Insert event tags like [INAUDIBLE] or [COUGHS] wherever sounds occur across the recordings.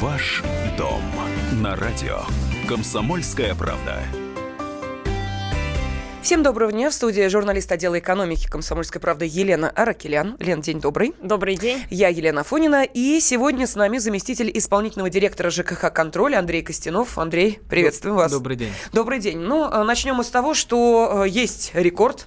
Ваш дом на радио. Комсомольская правда. Всем доброго дня. В студии журналист отдела экономики «Комсомольской правды» Елена Аракелян. Лен, день добрый. Добрый день. Я Елена Фонина. И сегодня с нами заместитель исполнительного директора ЖКХ «Контроль» Андрей Костянов. Андрей, приветствуем вас. Добрый день. Добрый день. Ну, а начнем мы с того, что э, есть рекорд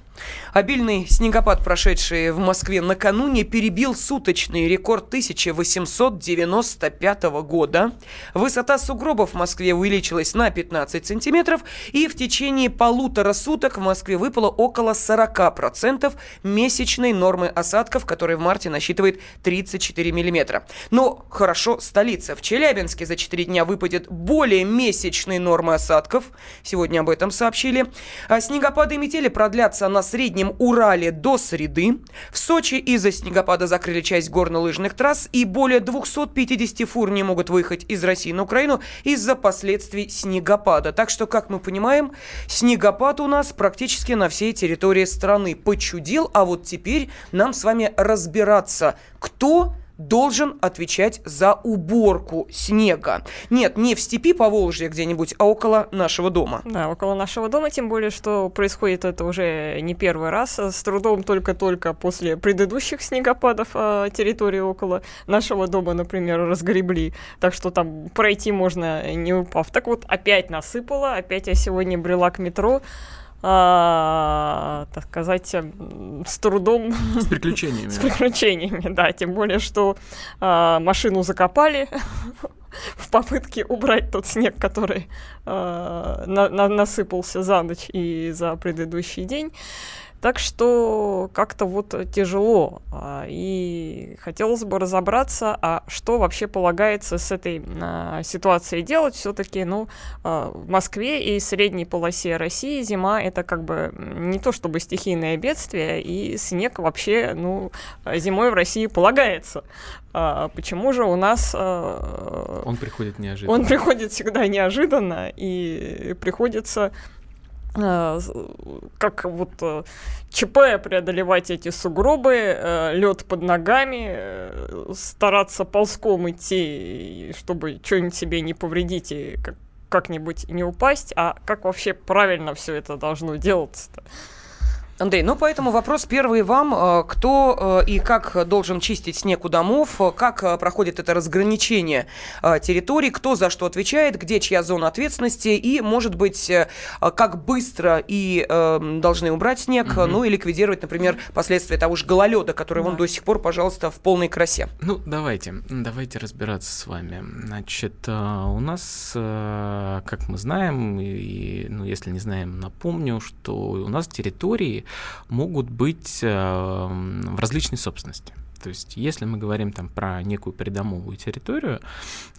Обильный снегопад, прошедший в Москве накануне, перебил суточный рекорд 1895 года. Высота сугробов в Москве увеличилась на 15 сантиметров, и в течение полутора суток в Москве выпало около 40% месячной нормы осадков, которая в марте насчитывает 34 миллиметра. Но хорошо, столица. В Челябинске за 4 дня выпадет более месячной нормы осадков. Сегодня об этом сообщили. А снегопады и метели продлятся на Среднем Урале до среды. В Сочи из-за снегопада закрыли часть горнолыжных трасс, и более 250 фур не могут выехать из России на Украину из-за последствий снегопада. Так что, как мы понимаем, снегопад у нас практически на всей территории страны почудил, а вот теперь нам с вами разбираться, кто должен отвечать за уборку снега. Нет, не в степи по Волжье где-нибудь, а около нашего дома. Да, около нашего дома, тем более, что происходит это уже не первый раз. С трудом только-только после предыдущих снегопадов а, территории около нашего дома, например, разгребли. Так что там пройти можно не упав. Так вот, опять насыпало, опять я сегодня брела к метро а, так сказать, с трудом. С приключениями. [LAUGHS] С приключениями, да. Тем более, что а, машину закопали [LAUGHS] в попытке убрать тот снег, который а, на, на, насыпался за ночь и за предыдущий день. Так что как-то вот тяжело. А, и хотелось бы разобраться, а что вообще полагается с этой а, ситуацией делать. Все-таки, ну, а, в Москве и средней полосе России зима это как бы не то чтобы стихийное бедствие, и снег вообще, ну, зимой в России полагается. Почему же у нас... Он приходит неожиданно. Он приходит всегда неожиданно, и приходится как вот э, ЧП преодолевать эти сугробы, э, лед под ногами, стараться ползком идти, чтобы что-нибудь себе не повредить и как-нибудь не упасть, а как вообще правильно все это должно делаться-то? Андрей, ну поэтому вопрос первый вам. Э, кто э, и как должен чистить снег у домов? Как э, проходит это разграничение территорий? Кто за что отвечает? Где чья зона ответственности? И, может быть, как быстро и должны убрать снег, угу. ну и ликвидировать, например, последствия того же гололеда, который да. вон до сих пор, пожалуйста, в полной красе. Ну, давайте, давайте разбираться с вами. Значит, у нас, как мы знаем, и, ну, если не знаем, напомню, что у нас территории могут быть э, в различной собственности. То есть, если мы говорим там про некую придомовую территорию,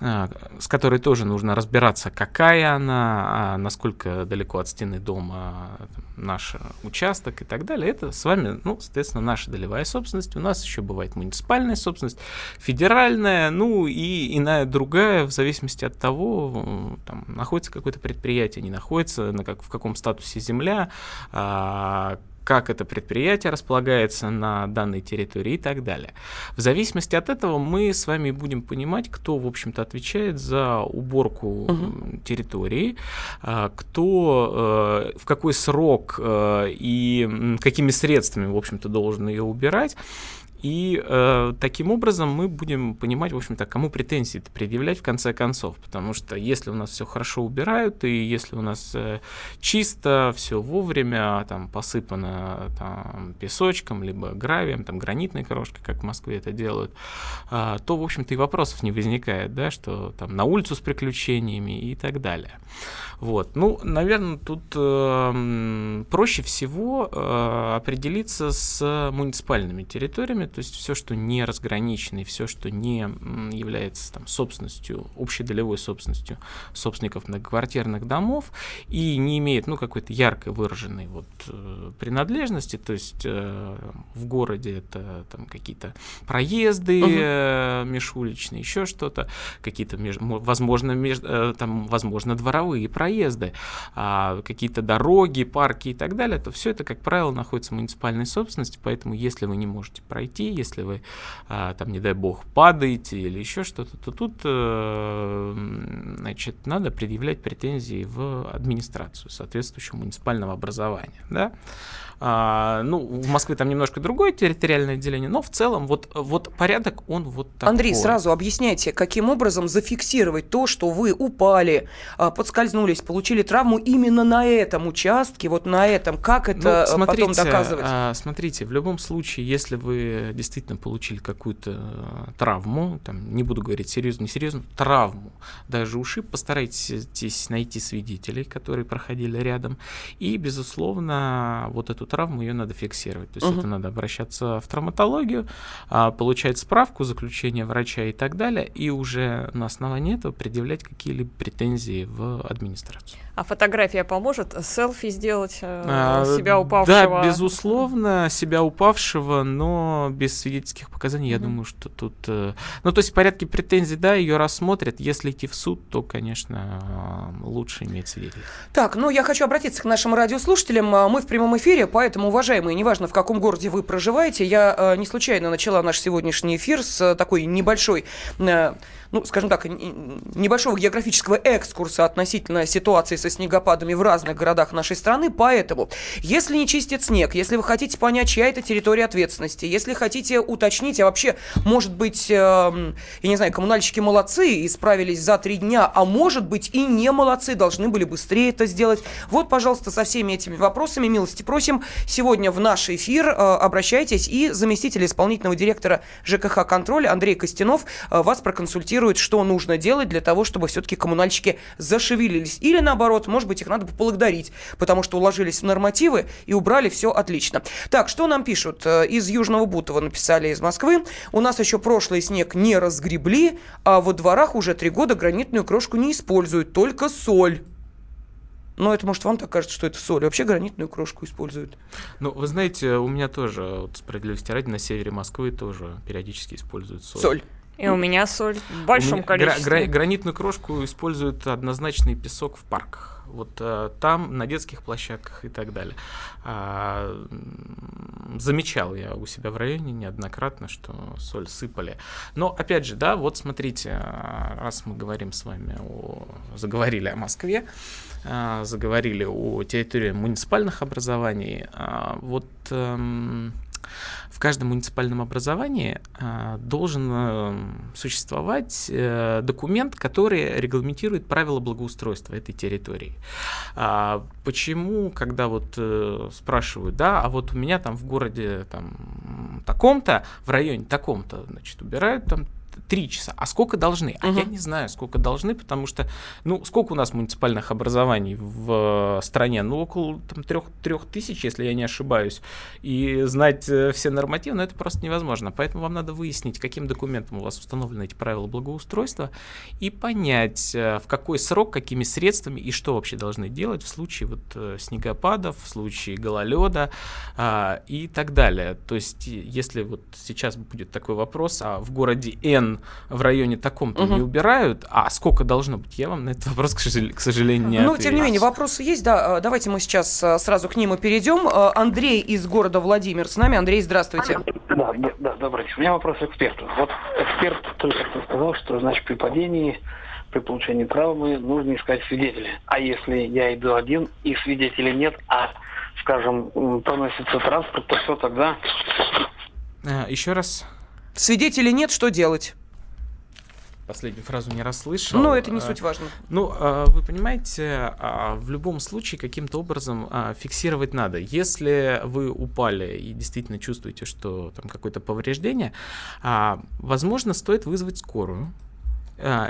э, с которой тоже нужно разбираться, какая она, а насколько далеко от стены дома наш участок и так далее, это с вами, ну, соответственно, наша долевая собственность. У нас еще бывает муниципальная собственность, федеральная, ну и иная другая, в зависимости от того, там, находится какое-то предприятие, не находится, на как, в каком статусе земля, а, как это предприятие располагается на данной территории и так далее. В зависимости от этого мы с вами будем понимать, кто, в общем-то, отвечает за уборку угу. территории, а, кто э, в какой срок э, и какими средствами, в общем-то, должен ее убирать. И э, таким образом мы будем понимать, в общем-то, кому претензии предъявлять в конце концов. Потому что если у нас все хорошо убирают, и если у нас э, чисто, все вовремя, там посыпано там, песочком, либо гравием, там гранитной крошкой, как в Москве это делают, э, то, в общем-то, и вопросов не возникает, да, что там на улицу с приключениями и так далее. Вот. Ну, наверное, тут э, проще всего э, определиться с муниципальными территориями, то есть все, что не разграничено, и все, что не является там, собственностью, общедолевой собственностью собственников многоквартирных домов и не имеет ну, какой-то ярко выраженной вот, э, принадлежности, то есть э, в городе это там, какие-то проезды угу. э, межуличные, еще что-то, какие-то, меж, возможно, меж, э, там, возможно, дворовые проезды, а, какие-то дороги, парки и так далее, то все это, как правило, находится в муниципальной собственности, поэтому если вы не можете пройти если вы, а, там, не дай бог, падаете или еще что-то, то тут, э, значит, надо предъявлять претензии в администрацию соответствующего муниципального образования, да. А, ну, в Москве там немножко другое территориальное деление, но в целом вот, вот порядок, он вот такой. Андрей, сразу объясняйте, каким образом зафиксировать то, что вы упали, а, подскользнулись, получили травму именно на этом участке, вот на этом, как это ну, смотрите, потом доказывать? А, смотрите, в любом случае, если вы действительно получили какую-то травму, там, не буду говорить серьезно, не серьезно, травму, даже ушиб, постарайтесь найти свидетелей, которые проходили рядом, и, безусловно, вот эту травму, ее надо фиксировать. То есть угу. это надо обращаться в травматологию, а, получать справку, заключение врача и так далее, и уже на основании этого предъявлять какие-либо претензии в администрацию. А фотография поможет селфи сделать э, а, себя упавшего? Да, безусловно, себя упавшего, но без свидетельских показаний, я думаю, что тут... Э, ну, то есть в порядке претензий, да, ее рассмотрят. Если идти в суд, то, конечно, лучше иметь свидетелей. Так, ну, я хочу обратиться к нашим радиослушателям. Мы в прямом эфире, поэтому, уважаемые, неважно, в каком городе вы проживаете, я э, не случайно начала наш сегодняшний эфир с э, такой небольшой... Ну, скажем так, небольшого географического экскурса относительно ситуации со снегопадами в разных городах нашей страны. Поэтому, если не чистит снег, если вы хотите понять, чья это территория ответственности, если хотите уточнить, а вообще, может быть, э, я не знаю, коммунальщики молодцы и справились за три дня, а может быть и не молодцы, должны были быстрее это сделать. Вот, пожалуйста, со всеми этими вопросами милости просим. Сегодня в наш эфир э, обращайтесь и заместитель исполнительного директора ЖКХ «Контроль» Андрей Костянов э, вас проконсультирует консультирует, что нужно делать для того, чтобы все-таки коммунальщики зашевелились. Или наоборот, может быть, их надо поблагодарить, потому что уложились в нормативы и убрали все отлично. Так, что нам пишут? Э, из Южного Бутова написали из Москвы. У нас еще прошлый снег не разгребли, а во дворах уже три года гранитную крошку не используют, только соль. Но это, может, вам так кажется, что это соль. Вообще гранитную крошку используют. Ну, вы знаете, у меня тоже, вот, справедливости ради, на севере Москвы тоже периодически используют соль. Соль. И у меня соль в большом количестве. Гра- гранитную крошку используют однозначный песок в парках. Вот э, там, на детских площадках и так далее. А, замечал я у себя в районе неоднократно, что соль сыпали. Но, опять же, да, вот смотрите, а, раз мы говорим с вами о... заговорили о Москве, а, заговорили о территории муниципальных образований, а, вот... А, в каждом муниципальном образовании э, должен э, существовать э, документ, который регламентирует правила благоустройства этой территории. А почему, когда вот э, спрашивают, да, а вот у меня там в городе там таком-то, в районе таком-то, значит, убирают там три часа. А сколько должны? А угу. я не знаю, сколько должны, потому что, ну, сколько у нас муниципальных образований в э, стране? Ну, около там, трех, трех тысяч, если я не ошибаюсь. И знать э, все нормативы, ну, это просто невозможно. Поэтому вам надо выяснить, каким документом у вас установлены эти правила благоустройства, и понять, э, в какой срок, какими средствами и что вообще должны делать в случае вот снегопадов, в случае гололеда а, и так далее. То есть, если вот сейчас будет такой вопрос, а в городе Н в районе таком-то угу. не убирают, а сколько должно быть? Я вам на этот вопрос, к сожалению, не Ну, тем не менее, вопросы есть, да. А, давайте мы сейчас а, сразу к ним и перейдем. А, Андрей из города Владимир с нами. Андрей, здравствуйте. Да, да, добрый день. У меня вопрос к эксперту. Вот эксперт только что сказал, что, значит, при падении при получении травмы нужно искать свидетелей. А если я иду один и свидетелей нет, а, скажем, проносится транспорт, то что тогда? Еще раз. Свидетелей нет, что делать? последнюю фразу не расслышал. Ну, это не а, суть важно. Ну, а, вы понимаете, а, в любом случае каким-то образом фиксировать надо. Если вы упали и действительно чувствуете, что там какое-то повреждение, возможно, стоит вызвать скорую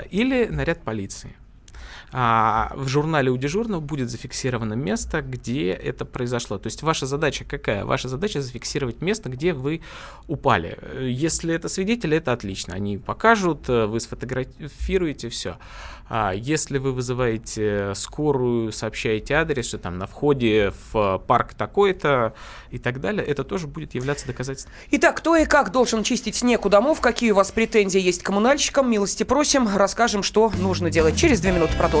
или наряд полиции а, в журнале у дежурного будет зафиксировано место, где это произошло. То есть ваша задача какая? Ваша задача зафиксировать место, где вы упали. Если это свидетели, это отлично. Они покажут, вы сфотографируете, все. А если вы вызываете скорую, сообщаете адрес, что там на входе в парк такой-то и так далее, это тоже будет являться доказательством. Итак, кто и как должен чистить снег у домов, какие у вас претензии есть к коммунальщикам, милости просим, расскажем, что нужно делать. Через две минуты продолжим.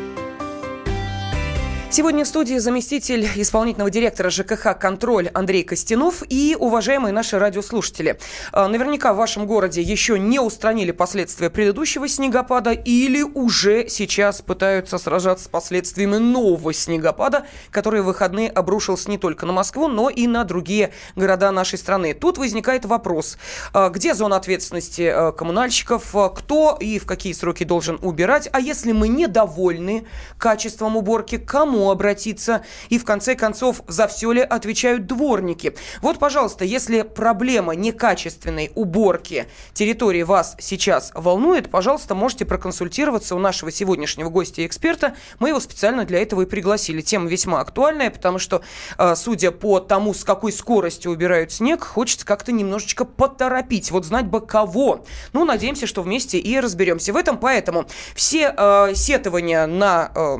Сегодня в студии заместитель исполнительного директора ЖКХ «Контроль» Андрей Костянов и уважаемые наши радиослушатели. А, наверняка в вашем городе еще не устранили последствия предыдущего снегопада или уже сейчас пытаются сражаться с последствиями нового снегопада, который в выходные обрушился не только на Москву, но и на другие города нашей страны. Тут возникает вопрос, а, где зона ответственности а, коммунальщиков, кто и в какие сроки должен убирать, а если мы недовольны качеством уборки, кому обратиться? И в конце концов, за все ли отвечают дворники? Вот, пожалуйста, если проблема некачественной уборки территории вас сейчас волнует, пожалуйста, можете проконсультироваться у нашего сегодняшнего гостя и эксперта. Мы его специально для этого и пригласили. Тема весьма актуальная, потому что, э, судя по тому, с какой скоростью убирают снег, хочется как-то немножечко поторопить. Вот знать бы кого. Ну, надеемся, что вместе и разберемся в этом. Поэтому все э, сетования на э,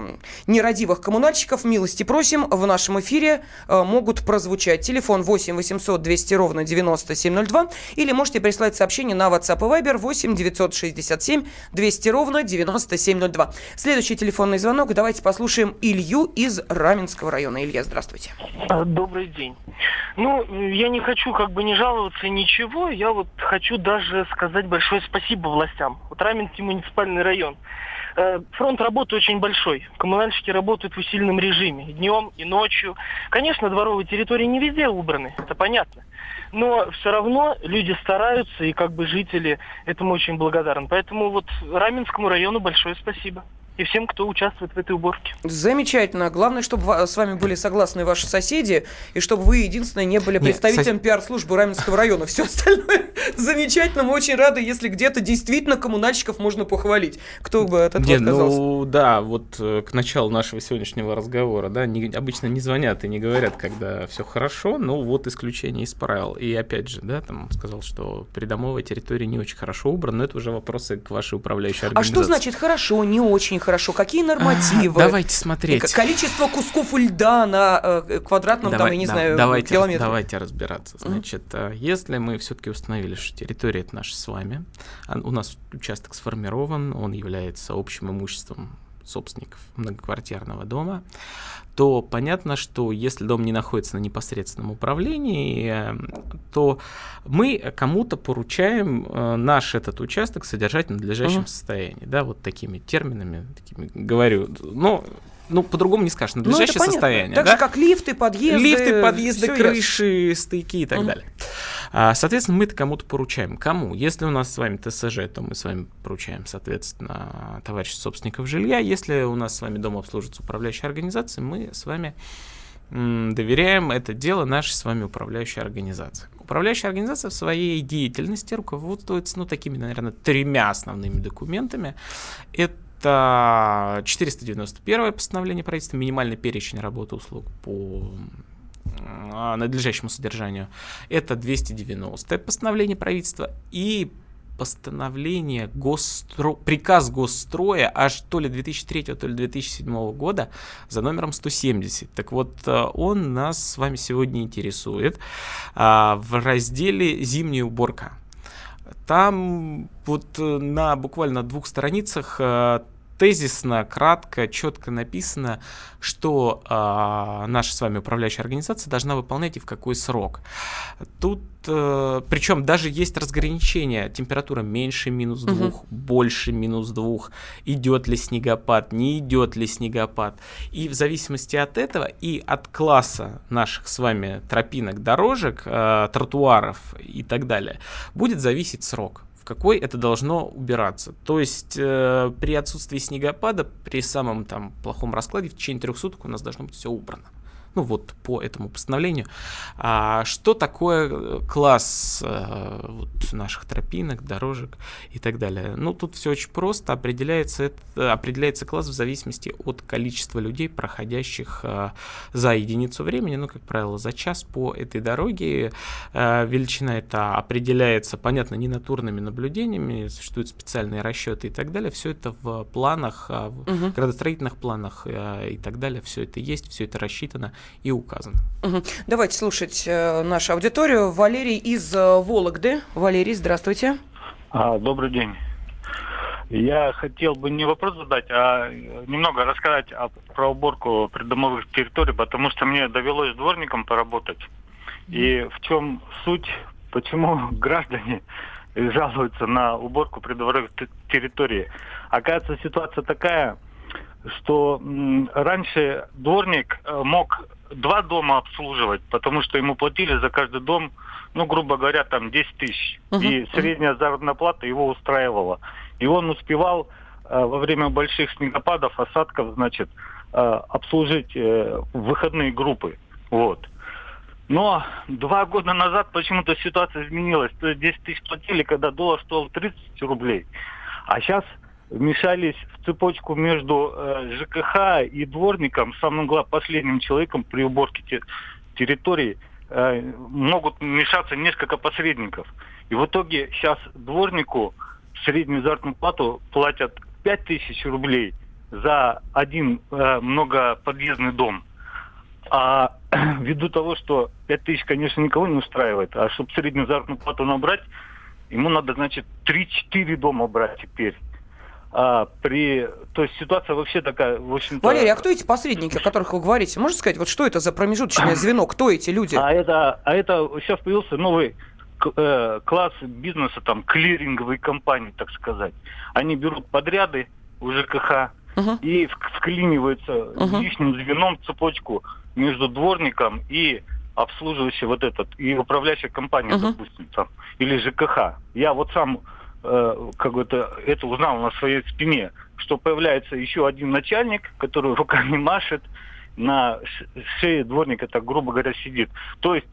нерадивых коммунальных коммунальщиков, милости просим, в нашем эфире э, могут прозвучать. Телефон 8 800 200 ровно 9702 или можете прислать сообщение на WhatsApp и Viber 8 967 200 ровно 9702. Следующий телефонный звонок. Давайте послушаем Илью из Раменского района. Илья, здравствуйте. А, добрый день. Ну, я не хочу как бы не жаловаться ничего, я вот хочу даже сказать большое спасибо властям. Вот Раменский муниципальный район. Э, фронт работы очень большой. Коммунальщики работают в усиленном режиме. Днем и ночью. Конечно, дворовые территории не везде убраны, это понятно. Но все равно люди стараются, и как бы жители этому очень благодарны. Поэтому вот Раменскому району большое спасибо и всем, кто участвует в этой уборке. Замечательно. Главное, чтобы с вами были согласны ваши соседи, и чтобы вы, единственное, не были представителем Нет, пиар-службы Раменского района. Все остальное замечательно. Мы очень рады, если где-то действительно коммунальщиков можно похвалить. Кто бы от этого Нет, отказался? Ну, да, вот э, к началу нашего сегодняшнего разговора, да, не, обычно не звонят и не говорят, когда все хорошо, но вот исключение из правил. И опять же, да, там сказал, что придомовая территория не очень хорошо убрана, но это уже вопросы к вашей управляющей организации. А что значит хорошо, не очень хорошо? какие нормативы. Давайте смотреть. Количество кусков льда на э, квадратном, Давай, там, я не да, знаю, давайте, километре. Давайте разбираться. Значит, mm-hmm. если мы все-таки установили, что территория это наша с вами, а у нас участок сформирован, он является общим имуществом собственников многоквартирного дома, то понятно, что если дом не находится на непосредственном управлении, э, то мы кому-то поручаем э, наш этот участок содержать в надлежащем uh-huh. состоянии. Да, вот такими терминами такими говорю. Но ну, по-другому не скажешь, надлежащее ну, состояние. Так да? же, как лифты, подъезды. Лифты, подъезды, крыши, ясно. стыки и так uh-huh. далее. А, соответственно, мы это кому-то поручаем. Кому? Если у нас с вами ТСЖ, то мы с вами поручаем, соответственно, товарищ собственников жилья. Если у нас с вами дом обслуживается управляющая организация, мы с вами доверяем это дело нашей с вами управляющей организации. Управляющая организация в своей деятельности руководствуется, ну, такими, наверное, тремя основными документами. Это 491 постановление правительства, минимальный перечень работы услуг по а, надлежащему содержанию. Это 290 постановление правительства и постановление Госстро... приказ Госстроя аж то ли 2003, то ли 2007 года за номером 170. Так вот, э, он нас с вами сегодня интересует а, в разделе «Зимняя уборка». Там вот э, на буквально двух страницах э, тезисно, кратко, четко написано, что э, наша с вами управляющая организация должна выполнять и в какой срок. Тут, э, причем даже есть разграничение, температура меньше минус двух, угу. больше минус двух, идет ли снегопад, не идет ли снегопад. И в зависимости от этого и от класса наших с вами тропинок, дорожек, э, тротуаров и так далее, будет зависеть срок в какой это должно убираться. То есть э, при отсутствии снегопада, при самом там плохом раскладе в течение трех суток у нас должно быть все убрано. Ну вот по этому постановлению. А что такое э, класс а, вот, наших тропинок, дорожек и так далее? Ну, тут все очень просто. Определяется, это, определяется класс в зависимости от количества людей, проходящих а, за единицу времени, ну, как правило, за час по этой дороге. А, величина это определяется, понятно, не натурными наблюдениями, существуют специальные расчеты и так далее. Все это в планах, в угу. градостроительных планах и так далее. Все это есть, все это рассчитано и указано. Угу. Давайте слушать э, нашу аудиторию. Валерий из э, Вологды. Валерий, здравствуйте. А, добрый день. Я хотел бы не вопрос задать, а немного рассказать о, про уборку придомовых территорий, потому что мне довелось дворником поработать. И в чем суть, почему [LAUGHS] граждане жалуются на уборку придомовых территорий? Оказывается, ситуация такая, что раньше дворник э, мог два дома обслуживать, потому что ему платили за каждый дом, ну, грубо говоря, там 10 тысяч. Uh-huh. И средняя заработная плата его устраивала. И он успевал э, во время больших снегопадов, осадков, значит, э, обслужить выходные группы. Вот. Но два года назад почему-то ситуация изменилась. То есть 10 тысяч платили, когда доллар стоил 30 рублей. А сейчас вмешались в цепочку между э, ЖКХ и дворником, самым главным последним человеком при уборке те, территории, э, могут вмешаться несколько посредников. И в итоге сейчас дворнику среднюю заработную плату платят 5000 рублей за один э, многоподъездный дом. А [CLEARS THROAT] ввиду того, что 5000, конечно, никого не устраивает, а чтобы среднюю заработную плату набрать, ему надо, значит, 3-4 дома брать теперь а, при... То есть ситуация вообще такая, в общем-то... Валерий, а кто эти посредники, о которых вы говорите? Можете сказать, вот что это за промежуточное [COUGHS] звено? Кто эти люди? А это, а это сейчас появился новый э, класс бизнеса, там, клиринговые компании, так сказать. Они берут подряды у ЖКХ uh-huh. и вклиниваются uh-huh. лишним звеном в цепочку между дворником и обслуживающей вот этот, и управляющей компанией, uh-huh. допустим, там, или ЖКХ. Я вот сам как бы это, это узнал на своей спине, что появляется еще один начальник, который руками машет, на шее дворника, так грубо говоря, сидит. То есть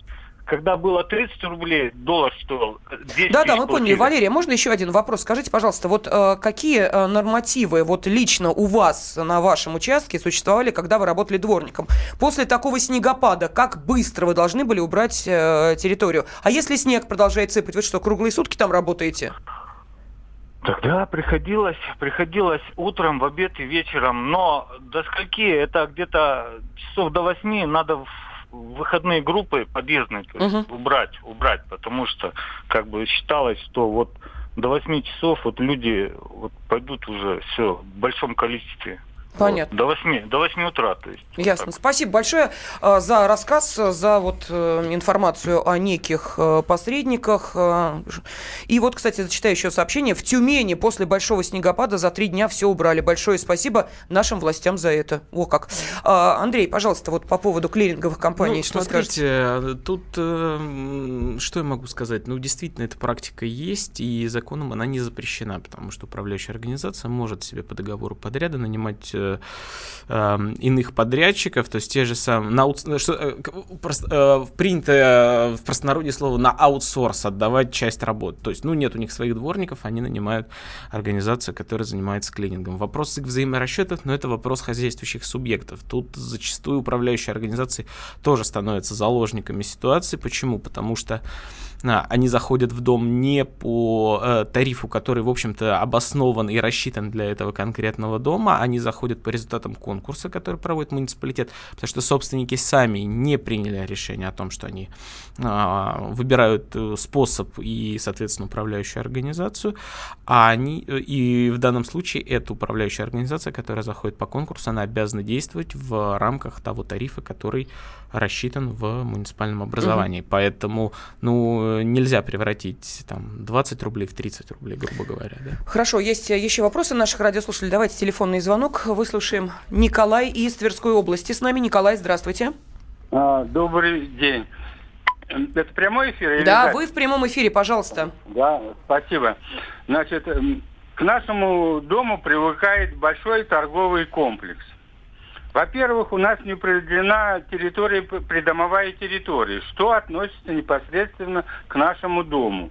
когда было 30 рублей, доллар стоил 10 Да, да, мы поняли. Валерия, можно еще один вопрос? Скажите, пожалуйста, вот э, какие э, нормативы вот лично у вас на вашем участке существовали, когда вы работали дворником? После такого снегопада, как быстро вы должны были убрать э, территорию? А если снег продолжает сыпать, вы что, круглые сутки там работаете? Тогда приходилось, приходилось утром, в обед и вечером. Но до скольки? Это где-то часов до восьми надо в выходные группы подъездные то есть, uh-huh. убрать, убрать, потому что как бы считалось, что вот до восьми часов вот люди вот пойдут уже все в большом количестве. Понятно. Вот, до 8, до 8 утра. То есть, Ясно. Так. Спасибо большое э, за рассказ, за вот э, информацию о неких э, посредниках. И вот, кстати, зачитаю еще сообщение. В Тюмени после большого снегопада за три дня все убрали. Большое спасибо нашим властям за это. О как. Андрей, пожалуйста, вот по поводу клиринговых компаний, ну, что смотрите, скажете? Тут что я могу сказать? Ну, действительно, эта практика есть, и законом она не запрещена, потому что управляющая организация может себе по договору подряда нанимать э, иных подрядчиков, то есть те же самые, на, что, э, э, принято э, в простонародье слово на аутсорс отдавать часть работ. То есть, ну, нет у них своих дворников, они нанимают организацию, которая занимается клинингом. Вопрос их взаиморасчетов, но это вопрос хозяйствующих субъектов. Тут зачастую управляющие организации тоже становятся заложниками ситуации. Почему? Потому что они заходят в дом не по э, тарифу, который, в общем-то, обоснован и рассчитан для этого конкретного дома, они заходят по результатам конкурса, который проводит муниципалитет, потому что собственники сами не приняли решение о том, что они э, выбирают э, способ и, соответственно, управляющую организацию, а они, э, и в данном случае эта управляющая организация, которая заходит по конкурсу, она обязана действовать в рамках того тарифа, который рассчитан в муниципальном образовании. Угу. Поэтому, ну, нельзя превратить там 20 рублей в 30 рублей, грубо говоря. Да? Хорошо, есть еще вопросы наших радиослушателей. Давайте телефонный звонок выслушаем. Николай из Тверской области. С нами Николай, здравствуйте. А, добрый день. Это прямой эфир? Или да, как? вы в прямом эфире, пожалуйста. Да, спасибо. Значит, к нашему дому привыкает большой торговый комплекс. Во-первых, у нас не определена территория, придомовая территория, что относится непосредственно к нашему дому.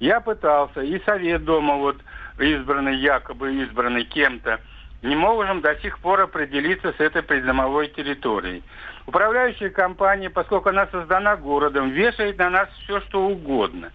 Я пытался, и совет дома вот избранный, якобы избранный кем-то, не можем до сих пор определиться с этой придомовой территорией. Управляющая компания, поскольку она создана городом, вешает на нас все, что угодно.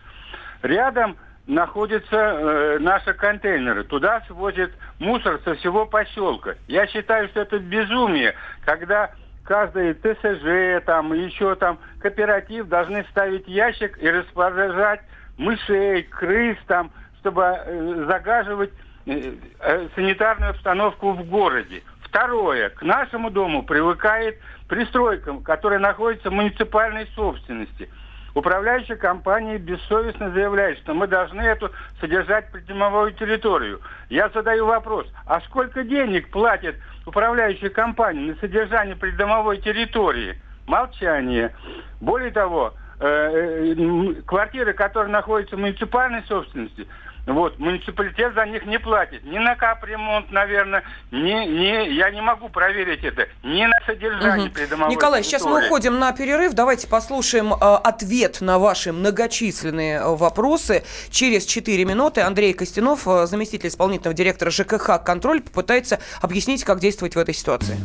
Рядом находятся э, наши контейнеры. Туда свозят мусор со всего поселка. Я считаю, что это безумие, когда каждый ТСЖ, там, еще там, кооператив должны ставить ящик и распоряжать мышей, крыс, там, чтобы э, загаживать э, э, санитарную обстановку в городе. Второе. К нашему дому привыкает пристройка, которая находится в муниципальной собственности. Управляющая компания бессовестно заявляет, что мы должны эту содержать придомовую территорию. Я задаю вопрос, а сколько денег платит управляющая компания на содержание придомовой территории? Молчание. Более того, э, э, квартиры, которые находятся в муниципальной собственности, вот, муниципалитет за них не платит. Ни на капремонт, наверное, ни, ни, я не могу проверить это, ни на содержание угу. придомовой Николай, территории. сейчас мы уходим на перерыв. Давайте послушаем э, ответ на ваши многочисленные э, вопросы. Через 4 минуты Андрей Костянов, э, заместитель исполнительного директора ЖКХ «Контроль», попытается объяснить, как действовать в этой ситуации.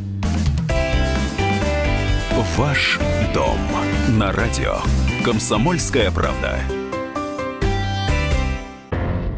Ваш дом на радио. Комсомольская правда.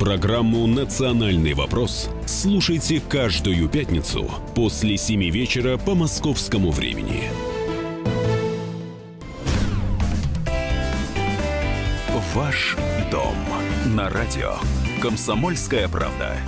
Программу «Национальный вопрос» слушайте каждую пятницу после 7 вечера по московскому времени. Ваш дом на радио «Комсомольская правда».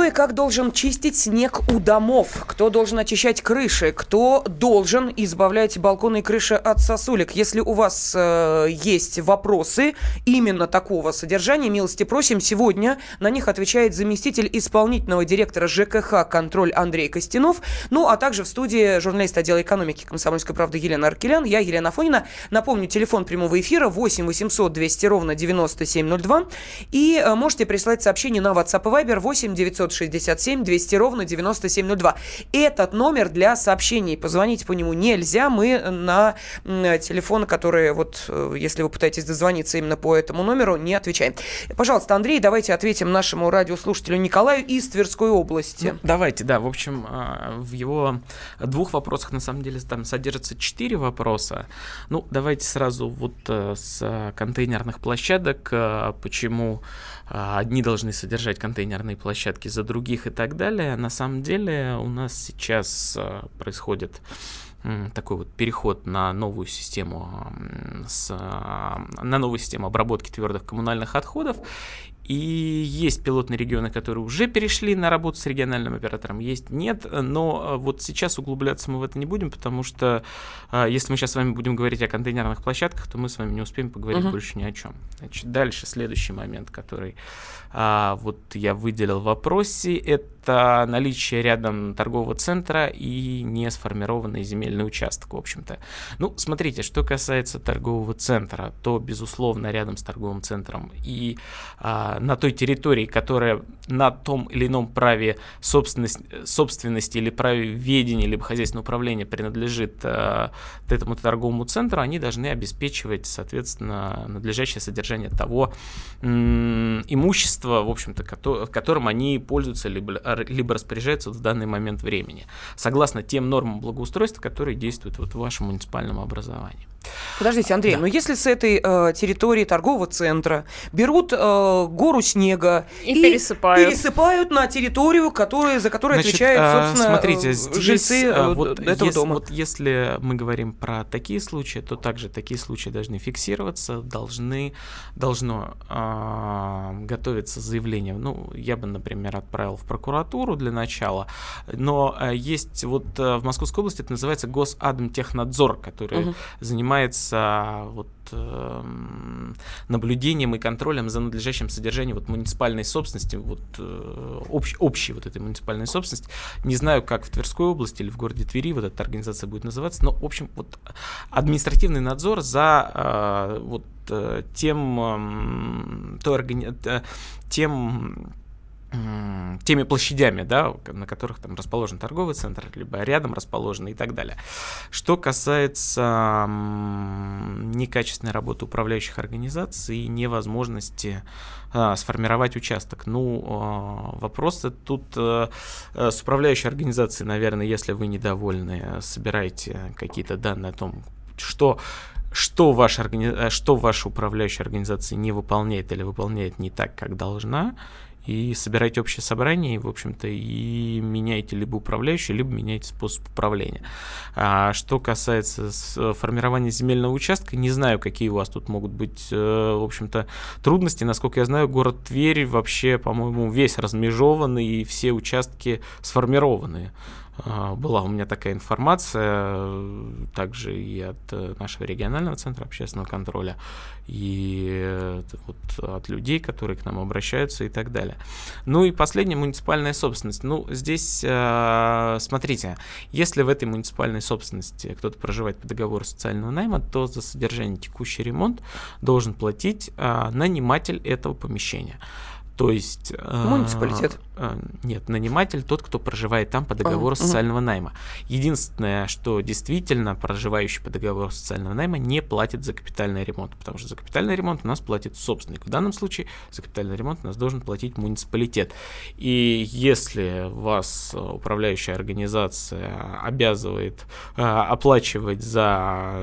Кто и как должен чистить снег у домов? Кто должен очищать крыши? Кто должен избавлять балконы и крыши от сосулек? Если у вас э, есть вопросы именно такого содержания, милости просим. Сегодня на них отвечает заместитель исполнительного директора ЖКХ «Контроль» Андрей Костянов. Ну, а также в студии журналист отдела экономики «Комсомольской правды» Елена Аркелян. Я Елена Фонина. Напомню, телефон прямого эфира 8 800 200 ровно 9702. И э, можете прислать сообщение на WhatsApp и Viber 8 900 967 200 ровно 9702. Этот номер для сообщений. Позвонить по нему нельзя. Мы на телефоны, которые вот, э, если вы пытаетесь дозвониться именно по этому номеру, не отвечаем. Пожалуйста, Андрей, давайте ответим нашему радиослушателю Николаю из Тверской области. Ну, давайте, да. В общем, а, в его двух вопросах, на самом деле, там содержится четыре вопроса. Ну, давайте сразу вот э, с контейнерных площадок. Э, почему одни должны содержать контейнерные площадки за других и так далее. На самом деле у нас сейчас а, происходит такой вот переход на новую систему с, а, на новую систему обработки твердых коммунальных отходов и есть пилотные регионы, которые уже перешли на работу с региональным оператором, есть нет, но вот сейчас углубляться мы в это не будем, потому что если мы сейчас с вами будем говорить о контейнерных площадках, то мы с вами не успеем поговорить uh-huh. больше ни о чем. Значит, дальше следующий момент, который а, вот я выделил в вопросе, это наличие рядом торгового центра и не сформированный земельный участок, в общем-то. Ну, смотрите, что касается торгового центра, то, безусловно, рядом с торговым центром и а, на той территории, которая на том или ином праве собственности, собственности или праве ведения, либо хозяйственного управления принадлежит а, этому торговому центру, они должны обеспечивать, соответственно, надлежащее содержание того имущества, в общем-то, которым они пользуются либо, либо распоряжаются в данный момент времени, согласно тем нормам благоустройства, которые действуют вот в вашем муниципальном образовании. Подождите, Андрей, да. но если с этой э, территории торгового центра берут э, гору снега и, и пересыпают. пересыпают на территорию, которая, за которую Значит, отвечают, э, собственно, смотрите, здесь, жильцы э, вот этого если, дома. Вот если мы говорим про такие случаи, то также такие случаи должны фиксироваться, должны, должно э, готовиться заявление. Ну, я бы, например, отправил в прокуратуру для начала, но э, есть вот э, в Московской области это называется Госадмтехнадзор, который угу. занимается занимается вот э, наблюдением и контролем за надлежащим содержанием вот муниципальной собственности, вот э, общ, общей вот этой муниципальной собственности. Не знаю, как в Тверской области или в городе Твери вот эта организация будет называться, но, в общем, вот административный надзор за э, вот э, тем, э, той органи... э, тем теми площадями, да, на которых там расположен торговый центр, либо рядом расположен и так далее. Что касается некачественной работы управляющих организаций и невозможности а, сформировать участок, ну, а, вопрос тут а, с управляющей организацией, наверное, если вы недовольны, собираете какие-то данные о том, что что ваша, органи... что ваша управляющая организация не выполняет или выполняет не так, как должна, и собирайте общее собрание, и, в общем-то, и меняйте либо управляющий, либо меняйте способ управления. А что касается формирования земельного участка, не знаю, какие у вас тут могут быть, э, в общем-то, трудности. Насколько я знаю, город Тверь вообще, по-моему, весь размежованный, и все участки сформированы. А, была у меня такая информация, также и от э, нашего регионального центра общественного контроля, и э, вот от людей, которые к нам обращаются и так далее. Ну и последняя муниципальная собственность. Ну, здесь, э, смотрите, если в этой муниципальной собственности кто-то проживает по договору социального найма, то за содержание текущий ремонт должен платить наниматель этого помещения. То есть... Э, Муниципалитет. Э, нет, наниматель тот, кто проживает там по договору а, социального угу. найма. Единственное, что действительно проживающий по договору социального найма не платит за капитальный ремонт, потому что за капитальный ремонт у нас платит собственник. В данном случае за капитальный ремонт у нас должен платить муниципалитет. И если вас управляющая организация обязывает э, оплачивать за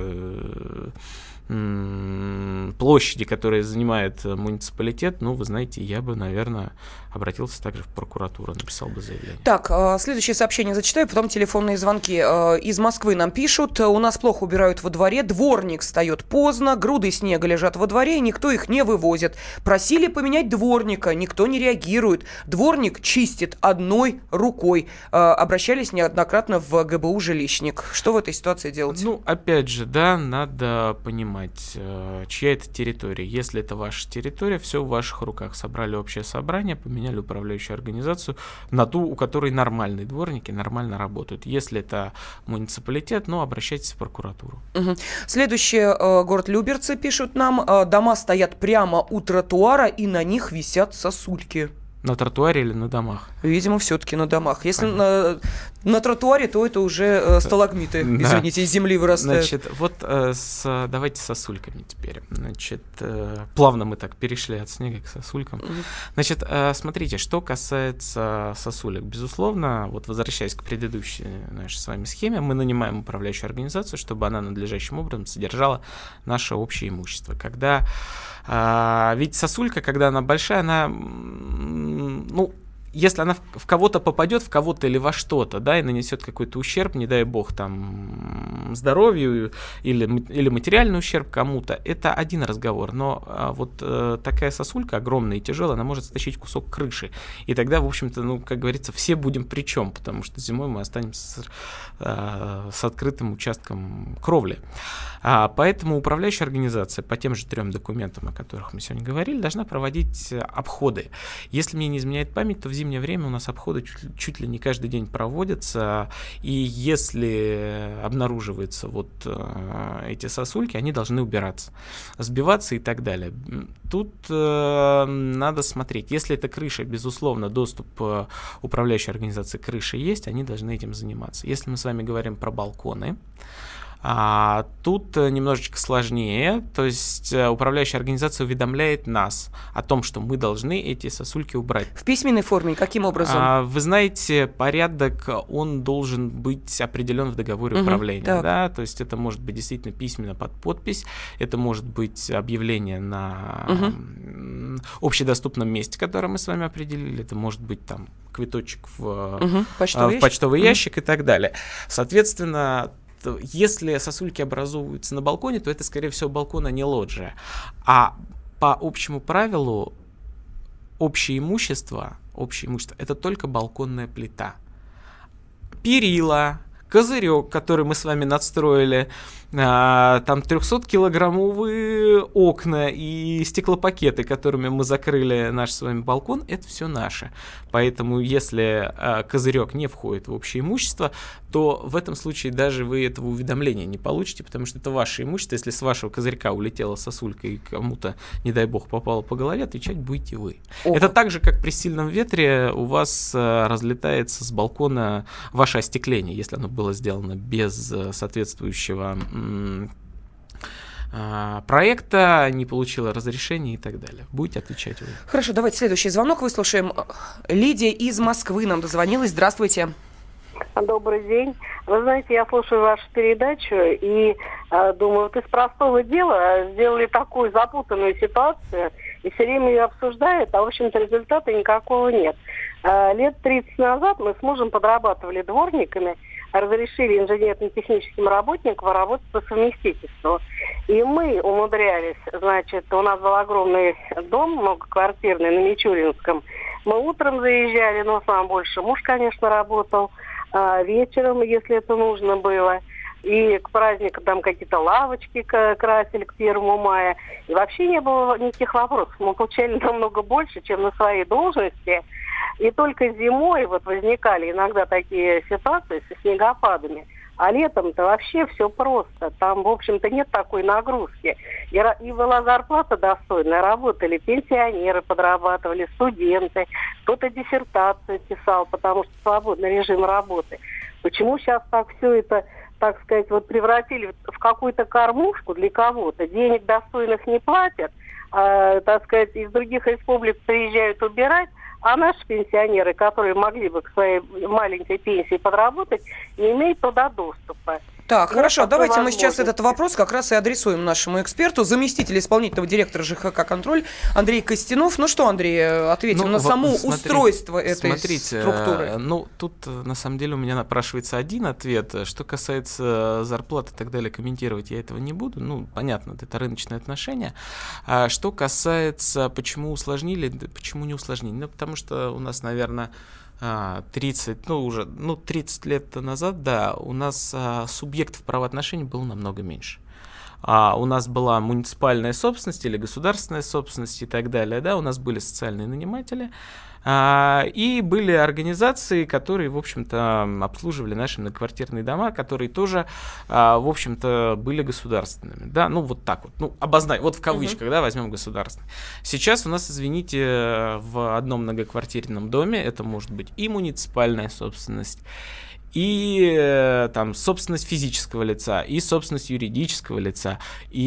площади, которые занимает э, муниципалитет, ну, вы знаете, я бы, наверное, обратился также в прокуратуру, написал бы заявление. Так, а, следующее сообщение зачитаю, потом телефонные звонки. А, из Москвы нам пишут, у нас плохо убирают во дворе, дворник встает поздно, груды снега лежат во дворе, и никто их не вывозит. Просили поменять дворника, никто не реагирует. Дворник чистит одной рукой. А, обращались неоднократно в ГБУ «Жилищник». Что в этой ситуации делать? Ну, опять же, да, надо понимать, э, чья это территория. Если это ваша территория, все в ваших руках. Собрали общее собрание, поменяли управляющую организацию на ту, у которой нормальные дворники нормально работают. Если это муниципалитет, ну, обращайтесь в прокуратуру. Угу. Следующий э, город Люберцы пишут нам. Э, дома стоят прямо у тротуара, и на них висят сосульки. На тротуаре или на домах? Видимо, все-таки на домах. Если на, на тротуаре, то это уже э, сталагмиты, да. извините, из земли вырастают. Значит, вот э, с, давайте сосульками теперь. Значит, э, плавно мы так перешли от снега к сосулькам. Mm-hmm. Значит, э, смотрите, что касается сосулек. Безусловно, вот возвращаясь к предыдущей нашей с вами схеме, мы нанимаем управляющую организацию, чтобы она надлежащим образом содержала наше общее имущество. Когда а, ведь сосулька, когда она большая, она, ну, если она в, кого-то попадет, в кого-то или во что-то, да, и нанесет какой-то ущерб, не дай бог, там, здоровью или, или материальный ущерб кому-то, это один разговор. Но а, вот а, такая сосулька огромная и тяжелая, она может стащить кусок крыши. И тогда, в общем-то, ну, как говорится, все будем при чем, потому что зимой мы останемся с, а, с открытым участком кровли. А, поэтому управляющая организация по тем же трем документам, о которых мы сегодня говорили, должна проводить обходы. Если мне не изменяет память, то в зимнее время у нас обходы чуть, чуть ли не каждый день проводятся, и если обнаруживаются вот э, эти сосульки, они должны убираться, сбиваться и так далее. Тут э, надо смотреть. Если это крыша, безусловно, доступ э, управляющей организации крыши есть, они должны этим заниматься. Если мы с вами говорим про балконы, а, тут э, немножечко сложнее, то есть э, управляющая организация уведомляет нас о том, что мы должны эти сосульки убрать. В письменной форме каким образом? А, вы знаете, порядок, он должен быть определен в договоре угу, управления, так. да, то есть это может быть действительно письменно под подпись, это может быть объявление на угу. общедоступном месте, которое мы с вами определили, это может быть там квиточек в, угу, почтовый, в почтовый ящик, ящик и так далее. Соответственно, если сосульки образуются на балконе, то это, скорее всего, балкон, а не лоджия. А по общему правилу общее имущество, общее имущество это только балконная плита. Перила, козырек, который мы с вами надстроили, а, там 300-килограммовые окна и стеклопакеты, которыми мы закрыли наш с вами балкон, это все наше. Поэтому если а, козырек не входит в общее имущество, то в этом случае даже вы этого уведомления не получите, потому что это ваше имущество. Если с вашего козырька улетела сосулька и кому-то, не дай бог, попало по голове, отвечать будете вы. Ох. Это так же, как при сильном ветре у вас а, разлетается с балкона ваше остекление, если оно было сделано без а, соответствующего проекта, не получила разрешения и так далее. Будете отвечать вы. Хорошо, давайте следующий звонок выслушаем. Лидия из Москвы нам дозвонилась. Здравствуйте. Добрый день. Вы знаете, я слушаю вашу передачу и э, думаю, вот из простого дела сделали такую запутанную ситуацию и все время ее обсуждают, а в общем-то результата никакого нет. Э, лет 30 назад мы с мужем подрабатывали дворниками, разрешили инженерно-техническим работникам работать по совместительству. И мы умудрялись, значит, у нас был огромный дом многоквартирный на Мичуринском. Мы утром заезжали, но сам больше муж, конечно, работал. А вечером, если это нужно было. И к празднику там какие-то лавочки красили к первому мая. И вообще не было никаких вопросов. Мы получали [LAUGHS] намного больше, чем на своей должности. И только зимой вот возникали иногда такие ситуации со снегопадами. А летом-то вообще все просто. Там, в общем-то, нет такой нагрузки. И, и была зарплата достойная, работали пенсионеры, подрабатывали, студенты. Кто-то диссертацию писал, потому что свободный режим работы. Почему сейчас так все это, так сказать, вот превратили в какую-то кормушку для кого-то? Денег достойных не платят, а, так сказать, из других республик приезжают убирать, а наши пенсионеры, которые могли бы к своей маленькой пенсии подработать, не имеют туда доступа. Так, Нет хорошо, давайте мы сейчас этот вопрос как раз и адресуем нашему эксперту, заместитель исполнительного директора ЖХК «Контроль» Андрей Костянов. Ну что, Андрей, ответим ну, на само смотри, устройство этой смотрите, структуры. Э, ну, тут э, на самом деле у меня напрашивается один ответ. Что касается зарплаты и так далее, комментировать я этого не буду. Ну, понятно, это рыночные отношения. А что касается, почему усложнили, почему не усложнили? Ну, потому что у нас, наверное, 30, а, ну уже, ну 30 лет назад, да, у нас а, субъектов правоотношений было намного меньше. А у нас была муниципальная собственность или государственная собственность и так далее, да, у нас были социальные наниматели, а, и были организации, которые, в общем-то, обслуживали наши многоквартирные дома, которые тоже, а, в общем-то, были государственными. Да, ну вот так вот. Ну, обозначь, вот в кавычках, uh-huh. да, возьмем государственные. Сейчас у нас, извините, в одном многоквартирном доме это может быть и муниципальная собственность, и э, там собственность физического лица, и собственность юридического лица, и,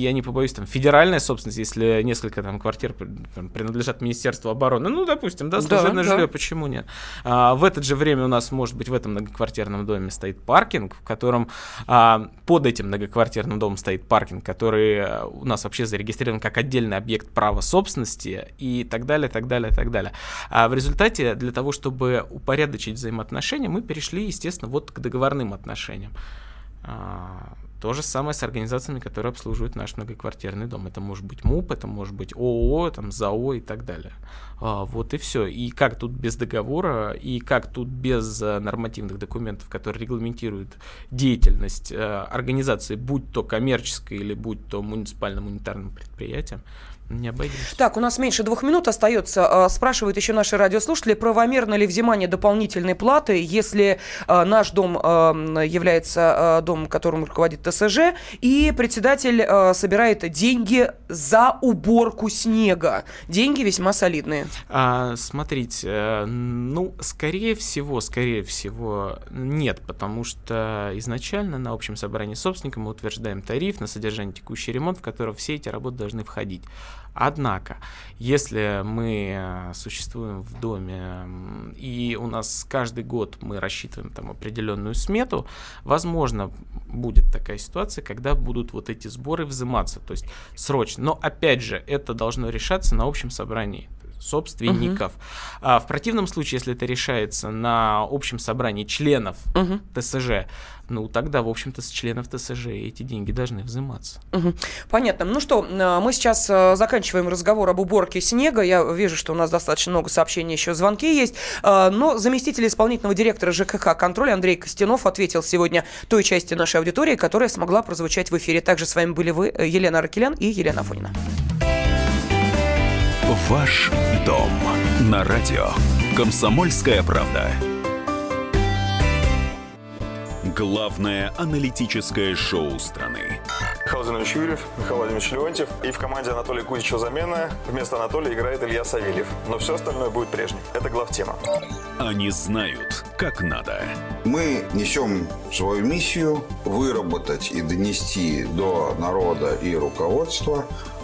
я не побоюсь, там федеральная собственность, если несколько там квартир там, принадлежат Министерству обороны, ну, допустим, да, служебное да, жилье, да. почему нет? А, в это же время у нас, может быть, в этом многоквартирном доме стоит паркинг, в котором а, под этим многоквартирным домом стоит паркинг, который э, у нас вообще зарегистрирован как отдельный объект права собственности и так далее, так далее, так далее. А в результате для того, чтобы упорядочить взаимоотношения, мы перешли перешли, естественно, вот к договорным отношениям. А, то же самое с организациями, которые обслуживают наш многоквартирный дом. Это может быть МУП, это может быть ООО, там, ЗАО и так далее. А, вот и все. И как тут без договора, и как тут без а, нормативных документов, которые регламентируют деятельность а, организации, будь то коммерческой или будь то муниципальным унитарным предприятием, не обойдешься. Так, у нас меньше двух минут остается. А, спрашивают еще наши радиослушатели, правомерно ли взимание дополнительной платы, если э, наш дом э, является э, домом, которым руководит ТСЖ, и председатель э, собирает деньги за уборку снега. Деньги весьма солидные. А, смотрите, э, ну, скорее всего, скорее всего, нет, потому что изначально на общем собрании собственника мы утверждаем тариф на содержание текущий ремонт, в который все эти работы должны входить. Однако, если мы э, существуем в доме и у нас каждый год мы рассчитываем там определенную смету, возможно, будет такая ситуация, когда будут вот эти сборы взиматься, то есть срочно. Но опять же, это должно решаться на общем собрании собственников. А в противном случае, если это решается на общем собрании членов Мгм. ТСЖ, ну тогда, в общем-то, с членов ТСЖ эти деньги должны взиматься. Мгм. Понятно. Ну что, э, мы сейчас э, заканчиваем разговор об уборке снега. Я вижу, что у нас достаточно много сообщений, еще звонки есть. Э, Но заместитель исполнительного директора ЖКХ «Контроль» Андрей Костянов ответил сегодня той части нашей аудитории, которая смогла прозвучать в эфире. Также с вами были вы, Елена Аркелян и Елена Афонина. Ваш дом на радио. Комсомольская правда. Главное аналитическое шоу страны. Михаил Владимирович Юрьев, Михаил Владимирович Леонтьев. И в команде Анатолия Кузичева замена. Вместо Анатолия играет Илья Савельев. Но все остальное будет прежним. Это главтема. Они знают, как надо. Мы несем свою миссию выработать и донести до народа и руководства